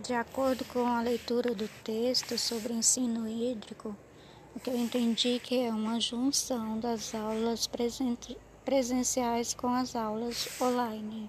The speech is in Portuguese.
De acordo com a leitura do texto sobre ensino hídrico, o que eu entendi que é uma junção das aulas presenciais com as aulas online.